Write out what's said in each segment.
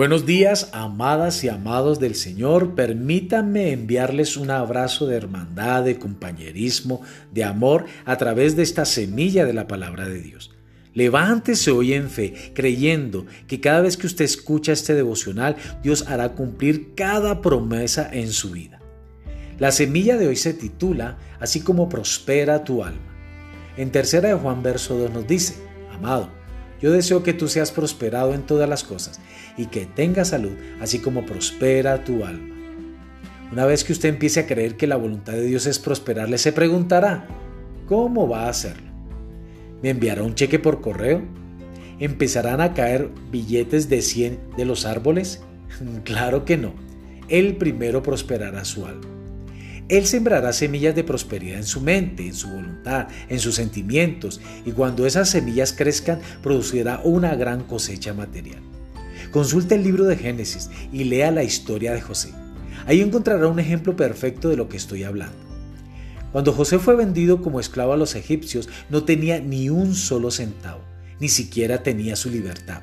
Buenos días, amadas y amados del Señor. Permítanme enviarles un abrazo de hermandad, de compañerismo, de amor a través de esta semilla de la palabra de Dios. Levántese hoy en fe, creyendo que cada vez que usted escucha este devocional, Dios hará cumplir cada promesa en su vida. La semilla de hoy se titula Así como prospera tu alma. En tercera de Juan verso 2 nos dice, Amado, yo deseo que tú seas prosperado en todas las cosas y que tengas salud, así como prospera tu alma. Una vez que usted empiece a creer que la voluntad de Dios es prosperarle, se preguntará, ¿cómo va a hacerlo? ¿Me enviará un cheque por correo? ¿Empezarán a caer billetes de 100 de los árboles? claro que no. Él primero prosperará su alma. Él sembrará semillas de prosperidad en su mente, en su voluntad, en sus sentimientos, y cuando esas semillas crezcan, producirá una gran cosecha material. Consulte el libro de Génesis y lea la historia de José. Ahí encontrará un ejemplo perfecto de lo que estoy hablando. Cuando José fue vendido como esclavo a los egipcios, no tenía ni un solo centavo, ni siquiera tenía su libertad.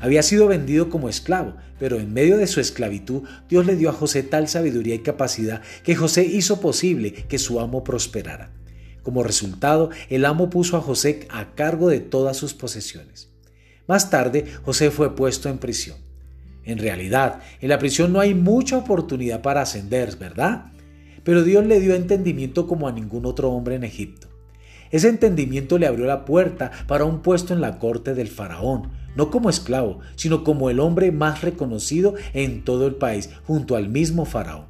Había sido vendido como esclavo, pero en medio de su esclavitud Dios le dio a José tal sabiduría y capacidad que José hizo posible que su amo prosperara. Como resultado, el amo puso a José a cargo de todas sus posesiones. Más tarde, José fue puesto en prisión. En realidad, en la prisión no hay mucha oportunidad para ascender, ¿verdad? Pero Dios le dio entendimiento como a ningún otro hombre en Egipto. Ese entendimiento le abrió la puerta para un puesto en la corte del faraón, no como esclavo, sino como el hombre más reconocido en todo el país, junto al mismo faraón.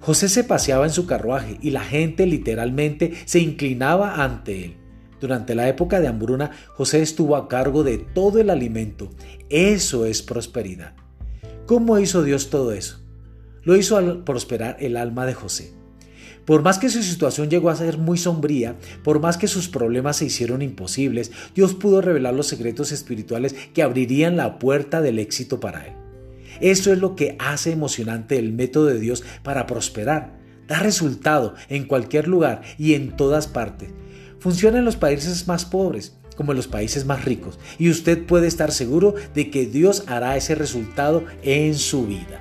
José se paseaba en su carruaje y la gente literalmente se inclinaba ante él. Durante la época de hambruna, José estuvo a cargo de todo el alimento. Eso es prosperidad. ¿Cómo hizo Dios todo eso? Lo hizo al prosperar el alma de José. Por más que su situación llegó a ser muy sombría, por más que sus problemas se hicieron imposibles, Dios pudo revelar los secretos espirituales que abrirían la puerta del éxito para él. Eso es lo que hace emocionante el método de Dios para prosperar. Da resultado en cualquier lugar y en todas partes. Funciona en los países más pobres como en los países más ricos y usted puede estar seguro de que Dios hará ese resultado en su vida.